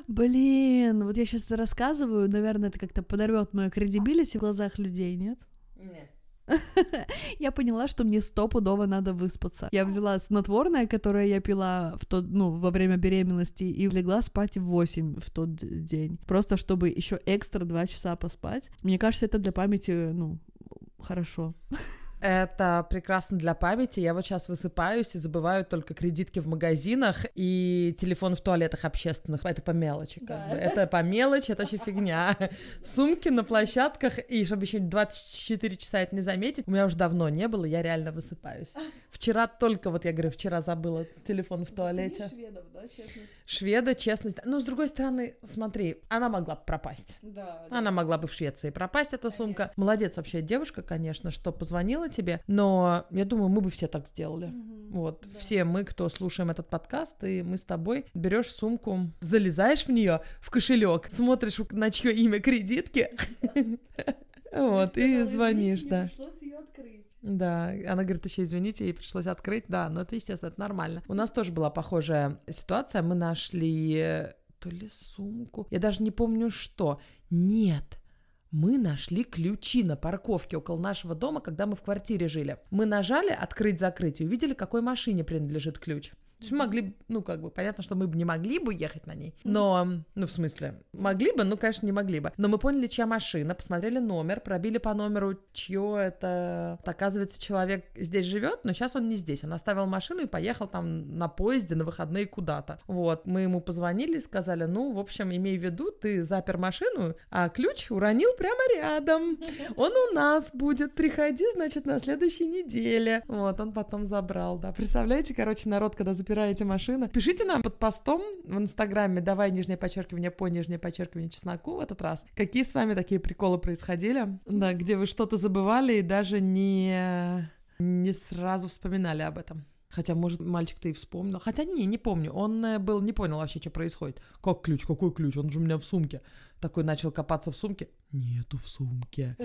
Блин, вот я сейчас рассказываю, наверное, это как-то подорвет мою кредибилити в глазах людей, нет? Нет. Я поняла, что мне стопудово надо выспаться. Я взяла снотворное, которое я пила в тот, ну, во время беременности, и легла спать в 8 в тот день. Просто чтобы еще экстра 2 часа поспать. Мне кажется, это для памяти, ну, хорошо. Это прекрасно для памяти. Я вот сейчас высыпаюсь и забываю только кредитки в магазинах и телефон в туалетах общественных. Это по мелочи, как да, бы. Это... это по мелочи, это вообще фигня. Сумки на площадках, и чтобы еще 24 часа это не заметить, у меня уже давно не было, я реально высыпаюсь. [LAUGHS] Вчера только, вот я говорю, вчера забыла телефон в туалете. Шведов, да, честность? Шведа, честность. Ну, с другой стороны, смотри, она могла бы пропасть. Да, да. Она могла бы в Швеции пропасть, эта конечно. сумка. Молодец вообще девушка, конечно, что позвонила тебе, но я думаю, мы бы все так сделали. Угу, вот, да. все мы, кто слушаем этот подкаст, и мы с тобой берешь сумку, залезаешь в нее, в кошелек, смотришь, на чье имя кредитки, [LAUGHS] вот, и звонишь, да. Да, она говорит, еще извините, ей пришлось открыть, да, но это, естественно, это нормально. У нас тоже была похожая ситуация, мы нашли э, то ли сумку, я даже не помню что. Нет, мы нашли ключи на парковке около нашего дома, когда мы в квартире жили. Мы нажали «Открыть-закрыть» и увидели, какой машине принадлежит ключ. То есть мы могли, ну, как бы, понятно, что мы бы не могли бы ехать на ней, но, ну, в смысле, могли бы, ну, конечно, не могли бы. Но мы поняли, чья машина, посмотрели номер, пробили по номеру, чье это... Оказывается, человек здесь живет, но сейчас он не здесь. Он оставил машину и поехал там на поезде на выходные куда-то. Вот, мы ему позвонили сказали, ну, в общем, имей в виду, ты запер машину, а ключ уронил прямо рядом. Он у нас будет, приходи, значит, на следующей неделе. Вот, он потом забрал, да. Представляете, короче, народ, когда запер собираете машины, пишите нам под постом в Инстаграме «давай нижнее подчеркивание по нижнее подчеркивание чесноку» в этот раз. Какие с вами такие приколы происходили? Да, где вы что-то забывали и даже не, не сразу вспоминали об этом. Хотя, может, мальчик-то и вспомнил. Хотя, не, не помню. Он э, был, не понял вообще, что происходит. Как ключ? Какой ключ? Он же у меня в сумке. Такой начал копаться в сумке. Нету в сумке.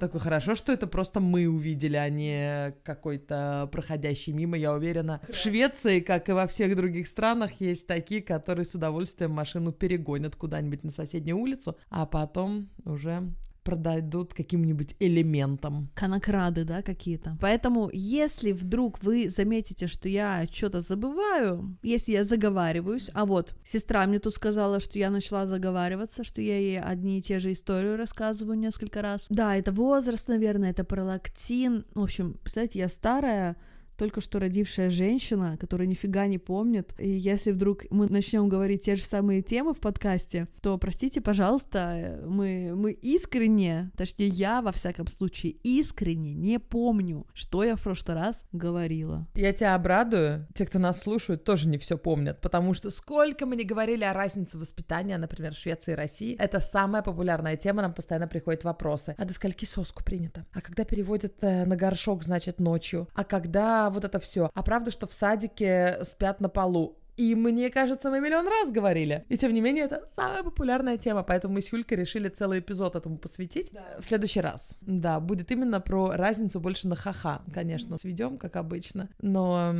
Такой, хорошо, что это просто мы увидели, а не какой-то проходящий мимо, я уверена. В Швеции, как и во всех других странах, есть такие, которые с удовольствием машину перегонят куда-нибудь на соседнюю улицу, а потом уже продадут каким-нибудь элементом. Конокрады, да, какие-то. Поэтому, если вдруг вы заметите, что я что-то забываю, если я заговариваюсь, а вот сестра мне тут сказала, что я начала заговариваться, что я ей одни и те же истории рассказываю несколько раз. Да, это возраст, наверное, это пролактин. В общем, представляете, я старая, только что родившая женщина, которая нифига не помнит, и если вдруг мы начнем говорить те же самые темы в подкасте, то, простите, пожалуйста, мы, мы искренне, точнее, я, во всяком случае, искренне не помню, что я в прошлый раз говорила. Я тебя обрадую, те, кто нас слушают, тоже не все помнят, потому что сколько мы не говорили о разнице воспитания, например, Швеции и России, это самая популярная тема, нам постоянно приходят вопросы. А до скольки соску принято? А когда переводят э, на горшок, значит, ночью? А когда вот это все. А правда, что в садике спят на полу. И мне кажется, мы миллион раз говорили. И тем не менее, это самая популярная тема, поэтому мы с Юлькой решили целый эпизод этому посвятить да. в следующий раз. Да, будет именно про разницу больше на ха-ха, конечно, сведем, как обычно. Но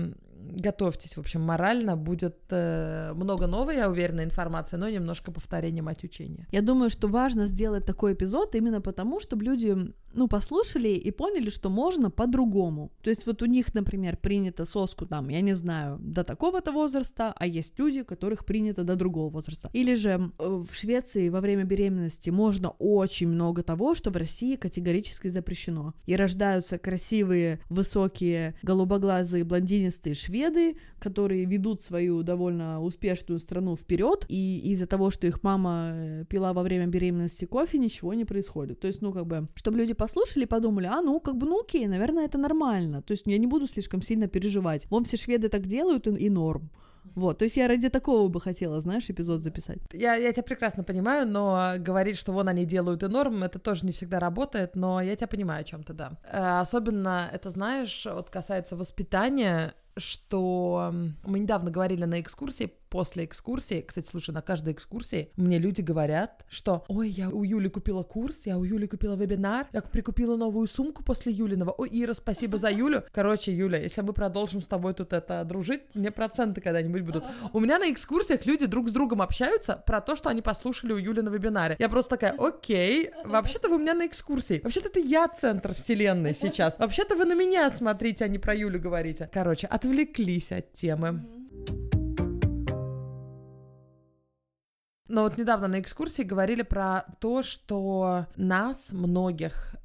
готовьтесь, в общем, морально будет э, много новой, я уверена, информации, но немножко повторения мать учения. Я думаю, что важно сделать такой эпизод именно потому, чтобы люди, ну, послушали и поняли, что можно по-другому. То есть вот у них, например, принято соску там, я не знаю, до такого-то возраста, а есть люди, которых принято до другого возраста. Или же в Швеции во время беременности можно очень много того, что в России категорически запрещено. И рождаются красивые, высокие, голубоглазые, блондинистые шведы, которые ведут свою довольно успешную страну вперед, и из-за того, что их мама э, пила во время беременности кофе, ничего не происходит. То есть, ну, как бы, чтобы люди послушали подумали, а, ну, как бы, ну, окей, наверное, это нормально. То есть, я не буду слишком сильно переживать. Вон все шведы так делают, и, и норм. Вот, то есть я ради такого бы хотела, знаешь, эпизод записать. Я, я тебя прекрасно понимаю, но говорить, что вон они делают и норм, это тоже не всегда работает, но я тебя понимаю о чем-то, да. Э, особенно это, знаешь, вот касается воспитания, что мы недавно говорили на экскурсии после экскурсии, кстати, слушай, на каждой экскурсии мне люди говорят, что «Ой, я у Юли купила курс, я у Юли купила вебинар, я прикупила новую сумку после Юлиного. Ой, Ира, спасибо за Юлю». [LAUGHS] Короче, Юля, если мы продолжим с тобой тут это дружить, мне проценты когда-нибудь будут. У меня на экскурсиях люди друг с другом общаются про то, что они послушали у Юли на вебинаре. Я просто такая, окей, вообще-то вы у меня на экскурсии. Вообще-то это я центр вселенной сейчас. [LAUGHS] Вообще-то вы на меня смотрите, а не про Юлю говорите. Короче, отвлеклись от темы. Но вот недавно на экскурсии говорили про то, что нас, многих,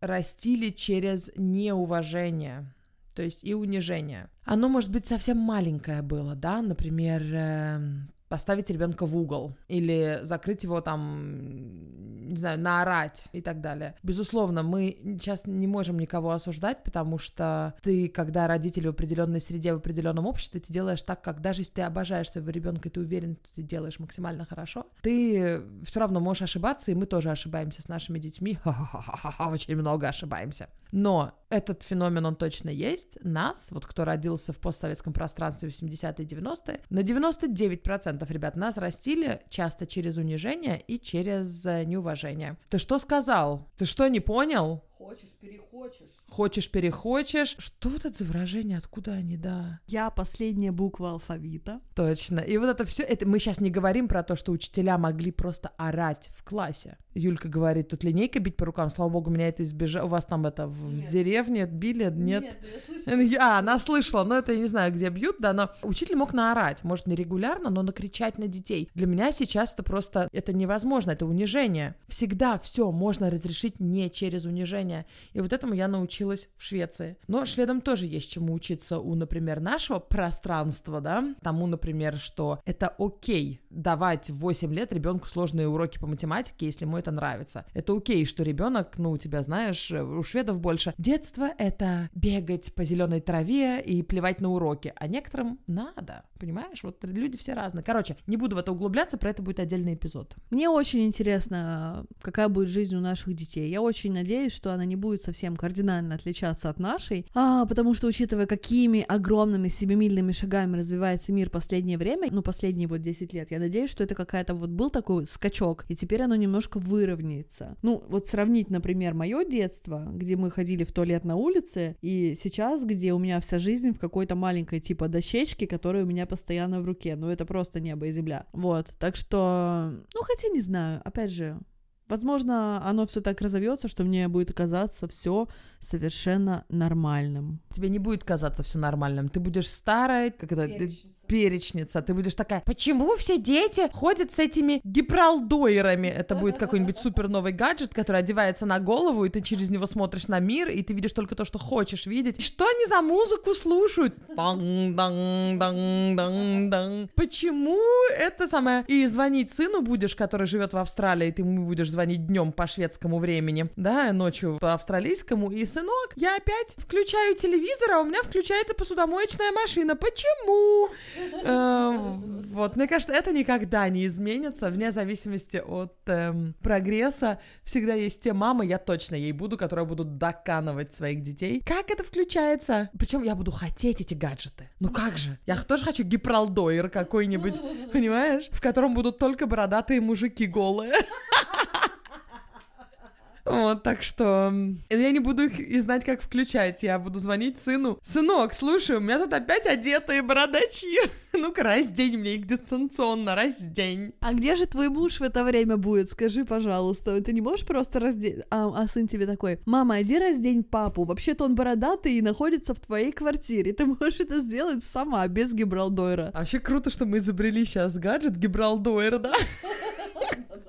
растили через неуважение, то есть и унижение. Оно, может быть, совсем маленькое было, да, например, э, поставить ребенка в угол или закрыть его там, не знаю, наорать и так далее. Безусловно, мы сейчас не можем никого осуждать, потому что ты, когда родитель в определенной среде, в определенном обществе, ты делаешь так, как даже если ты обожаешь своего ребенка и ты уверен, что ты делаешь максимально хорошо, ты все равно можешь ошибаться, и мы тоже ошибаемся с нашими детьми. [LAUGHS] Очень много ошибаемся. Но этот феномен, он точно есть. Нас, вот кто родился в постсоветском пространстве в 80-е 90-е, на 99% ребят нас растили часто через унижение и через э, неуважение. Ты что сказал? Ты что, не понял? Хочешь, перехочешь. Хочешь, перехочешь. Что вот это за выражение? Откуда они, да? Я последняя буква алфавита. Точно. И вот это все, это мы сейчас не говорим про то, что учителя могли просто орать в классе. Юлька говорит, тут линейка бить по рукам, слава богу, меня это избежало. У вас там это в нет. деревне били? Нет. нет я слышала. А, она слышала, но это я не знаю, где бьют, да, но учитель мог наорать, может, не регулярно, но накричать на детей. Для меня сейчас это просто, это невозможно, это унижение. Всегда все можно разрешить не через унижение движения. И вот этому я научилась в Швеции. Но шведам тоже есть чему учиться у, например, нашего пространства, да, тому, например, что это окей давать в 8 лет ребенку сложные уроки по математике, если ему это нравится. Это окей, что ребенок, ну, у тебя, знаешь, у шведов больше детство — это бегать по зеленой траве и плевать на уроки, а некоторым надо, понимаешь? Вот люди все разные. Короче, не буду в это углубляться, про это будет отдельный эпизод. Мне очень интересно, какая будет жизнь у наших детей. Я очень надеюсь, что она не будет совсем кардинально отличаться от нашей, а, потому что, учитывая, какими огромными семимильными шагами развивается мир последнее время, ну, последние вот 10 лет, я надеюсь, что это какая-то вот был такой скачок, и теперь оно немножко выровняется. Ну, вот сравнить, например, мое детство, где мы ходили в туалет на улице, и сейчас, где у меня вся жизнь в какой-то маленькой типа дощечке, которая у меня постоянно в руке. Ну, это просто небо и земля. Вот, так что, ну, хотя не знаю, опять же, Возможно, оно все так разовьется, что мне будет казаться все совершенно нормальным. Тебе не будет казаться все нормальным. Ты будешь старой, как это, перечница. Ты будешь такая, почему все дети ходят с этими гипролдойерами? Это будет какой-нибудь супер новый гаджет, который одевается на голову, и ты через него смотришь на мир, и ты видишь только то, что хочешь видеть. Что они за музыку слушают? Почему это самое? И звонить сыну будешь, который живет в Австралии, и ты ему будешь звонить днем по шведскому времени, да, ночью по австралийскому, и сынок, я опять включаю телевизор, а у меня включается посудомоечная машина. Почему? Эм, вот, мне кажется, это никогда не изменится, вне зависимости от эм, прогресса. Всегда есть те мамы, я точно ей буду, которые будут доканывать своих детей. Как это включается? Причем я буду хотеть эти гаджеты. Ну как же? Я тоже хочу гипролдойер какой-нибудь, [LAUGHS] понимаешь? В котором будут только бородатые мужики голые. [LAUGHS] Вот, так что я не буду их и знать, как включать. Я буду звонить сыну. Сынок, слушай, у меня тут опять одетые бородачи. [LAUGHS] Ну-ка, раздень мне их дистанционно, раздень. А где же твой муж в это время будет? Скажи, пожалуйста. Ты не можешь просто раздеть? А, а сын тебе такой, мама, иди раздень папу. Вообще-то он бородатый и находится в твоей квартире. Ты можешь это сделать сама, без Гибралдойра. А вообще круто, что мы изобрели сейчас гаджет Гибралдойра, да? [LAUGHS]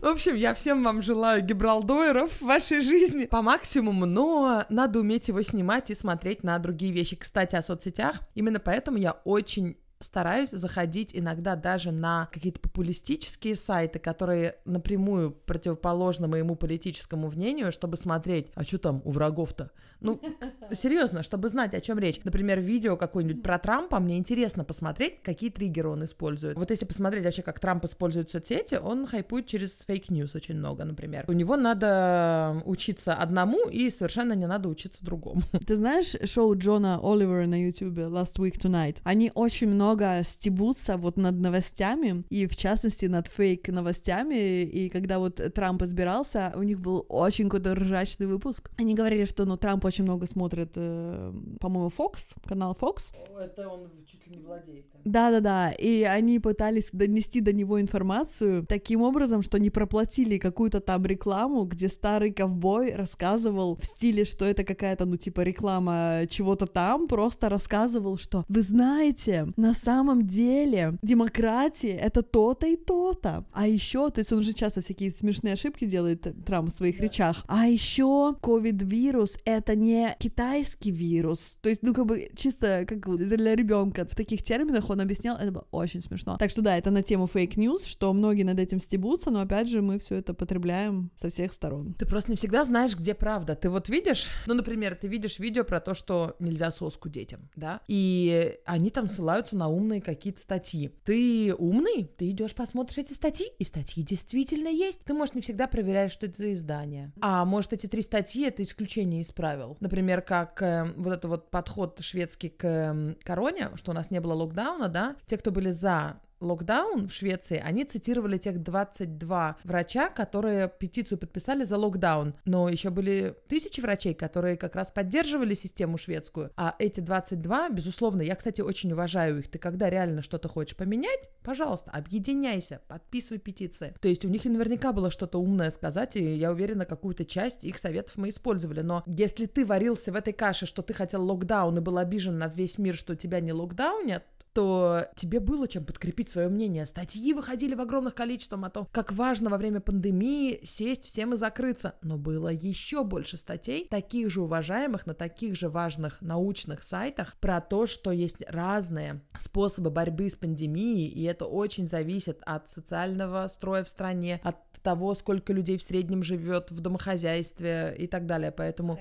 В общем, я всем вам желаю гибралдойеров в вашей жизни по максимуму, но надо уметь его снимать и смотреть на другие вещи. Кстати, о соцсетях. Именно поэтому я очень стараюсь заходить иногда даже на какие-то популистические сайты, которые напрямую противоположны моему политическому мнению, чтобы смотреть, а что там у врагов-то? Ну, [LAUGHS] серьезно, чтобы знать, о чем речь. Например, видео какое-нибудь про Трампа, мне интересно посмотреть, какие триггеры он использует. Вот если посмотреть вообще, как Трамп использует соцсети, он хайпует через fake news очень много, например. У него надо учиться одному, и совершенно не надо учиться другому. Ты знаешь шоу Джона Оливера на YouTube Last Week Tonight? Они очень много стебутся вот над новостями, и в частности над фейк-новостями, и когда вот Трамп избирался, у них был очень какой-то ржачный выпуск. Они говорили, что ну Трамп очень много смотрит, э, по-моему, Fox, канал Fox. Это он чуть ли не владеет. Да-да-да, и они пытались донести до него информацию таким образом, что не проплатили какую-то там рекламу, где старый ковбой рассказывал в стиле, что это какая-то, ну, типа, реклама чего-то там, просто рассказывал, что вы знаете, на самом деле демократия — это то-то и то-то. А еще, то есть он же часто всякие смешные ошибки делает, э, Трамп в своих да. речах, а еще ковид-вирус — это не китайский вирус, то есть, ну, как бы, чисто, как для ребенка в таких терминах он объяснял, это было очень смешно. Так что да, это на тему fake news, что многие над этим стебутся, но опять же мы все это потребляем со всех сторон. Ты просто не всегда знаешь, где правда. Ты вот видишь, ну, например, ты видишь видео про то, что нельзя соску детям, да, и они там ссылаются на умные какие-то статьи. Ты умный, ты идешь посмотришь эти статьи, и статьи действительно есть. Ты, может, не всегда проверяешь, что это за издание. А может, эти три статьи — это исключение из правил. Например, как э, вот это вот подход шведский к э, короне, что у нас не было локдауна, да, те, кто были за локдаун в Швеции, они цитировали тех 22 врача, которые петицию подписали за локдаун. Но еще были тысячи врачей, которые как раз поддерживали систему шведскую. А эти 22, безусловно, я, кстати, очень уважаю их. Ты когда реально что-то хочешь поменять, пожалуйста, объединяйся, подписывай петиции. То есть у них наверняка было что-то умное сказать, и я уверена, какую-то часть их советов мы использовали. Но если ты варился в этой каше, что ты хотел локдаун и был обижен на весь мир, что тебя не локдаунят, то тебе было чем подкрепить свое мнение. Статьи выходили в огромных количествах о том, как важно во время пандемии сесть всем и закрыться. Но было еще больше статей, таких же уважаемых, на таких же важных научных сайтах, про то, что есть разные способы борьбы с пандемией, и это очень зависит от социального строя в стране, от того, сколько людей в среднем живет в домохозяйстве и так далее. Поэтому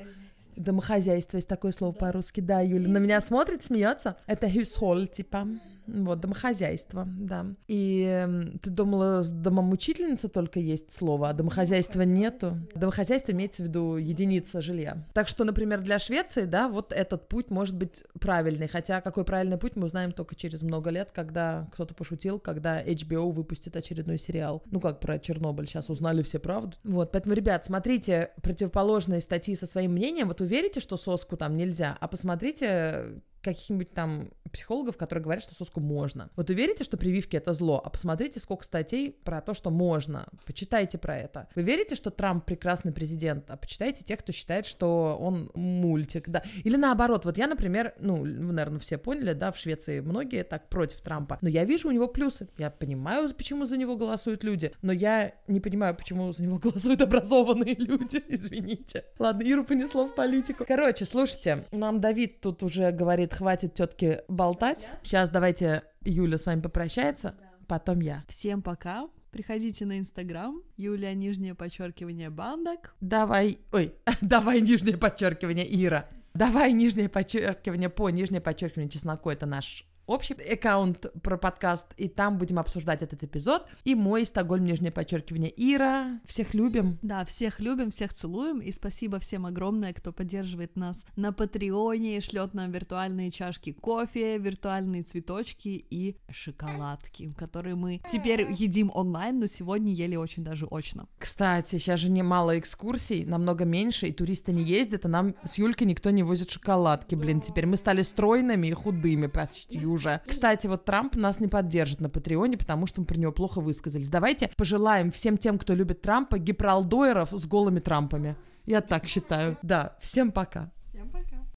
домохозяйство есть такое слово по-русски. Да, Юля на меня смотрит, смеется. Это hushåll, типа. Вот, домохозяйство, да. И э, ты думала, с домом учительница только есть слово, а домохозяйства нету? Домохозяйство имеется в виду единица жилья. Так что, например, для Швеции, да, вот этот путь может быть правильный. Хотя какой правильный путь мы узнаем только через много лет, когда кто-то пошутил, когда HBO выпустит очередной сериал. Ну, как про Чернобыль, сейчас узнали все правду. Вот, поэтому, ребят, смотрите противоположные статьи со своим мнением. Вот вы верите, что соску там нельзя, а посмотрите каких-нибудь там психологов, которые говорят, что соску можно. Вот вы верите, что прививки это зло, а посмотрите, сколько статей про то, что можно. Почитайте про это. Вы верите, что Трамп прекрасный президент, а почитайте тех, кто считает, что он мультик, да. Или наоборот, вот я, например, ну, вы, наверное, все поняли, да, в Швеции многие так против Трампа, но я вижу у него плюсы. Я понимаю, почему за него голосуют люди, но я не понимаю, почему за него [LAUGHS] голосуют образованные люди, [LAUGHS] извините. Ладно, Иру понесло в политику. Короче, слушайте, нам Давид тут уже говорит, хватит тетки болтать. Сейчас давайте Юля с вами попрощается, потом я. Всем пока. Приходите на Инстаграм, Юлия, нижнее подчеркивание, бандок. Давай, ой, [LAUGHS] давай нижнее подчеркивание, Ира. Давай нижнее подчеркивание по нижнее подчеркивание чесноку, это наш общий аккаунт про подкаст, и там будем обсуждать этот эпизод. И мой Стокгольм, нижнее подчеркивание, Ира. Всех любим. Да, всех любим, всех целуем, и спасибо всем огромное, кто поддерживает нас на Патреоне, шлет нам виртуальные чашки кофе, виртуальные цветочки и шоколадки, которые мы теперь едим онлайн, но сегодня ели очень даже очно. Кстати, сейчас же немало экскурсий, намного меньше, и туристы не ездят, а нам с Юлькой никто не возит шоколадки, блин, теперь мы стали стройными и худыми почти уже [LAUGHS] уже. Кстати, вот Трамп нас не поддержит на Патреоне, потому что мы про него плохо высказались. Давайте пожелаем всем тем, кто любит Трампа, гипролдойеров с голыми Трампами. Я так считаю. Да, всем пока.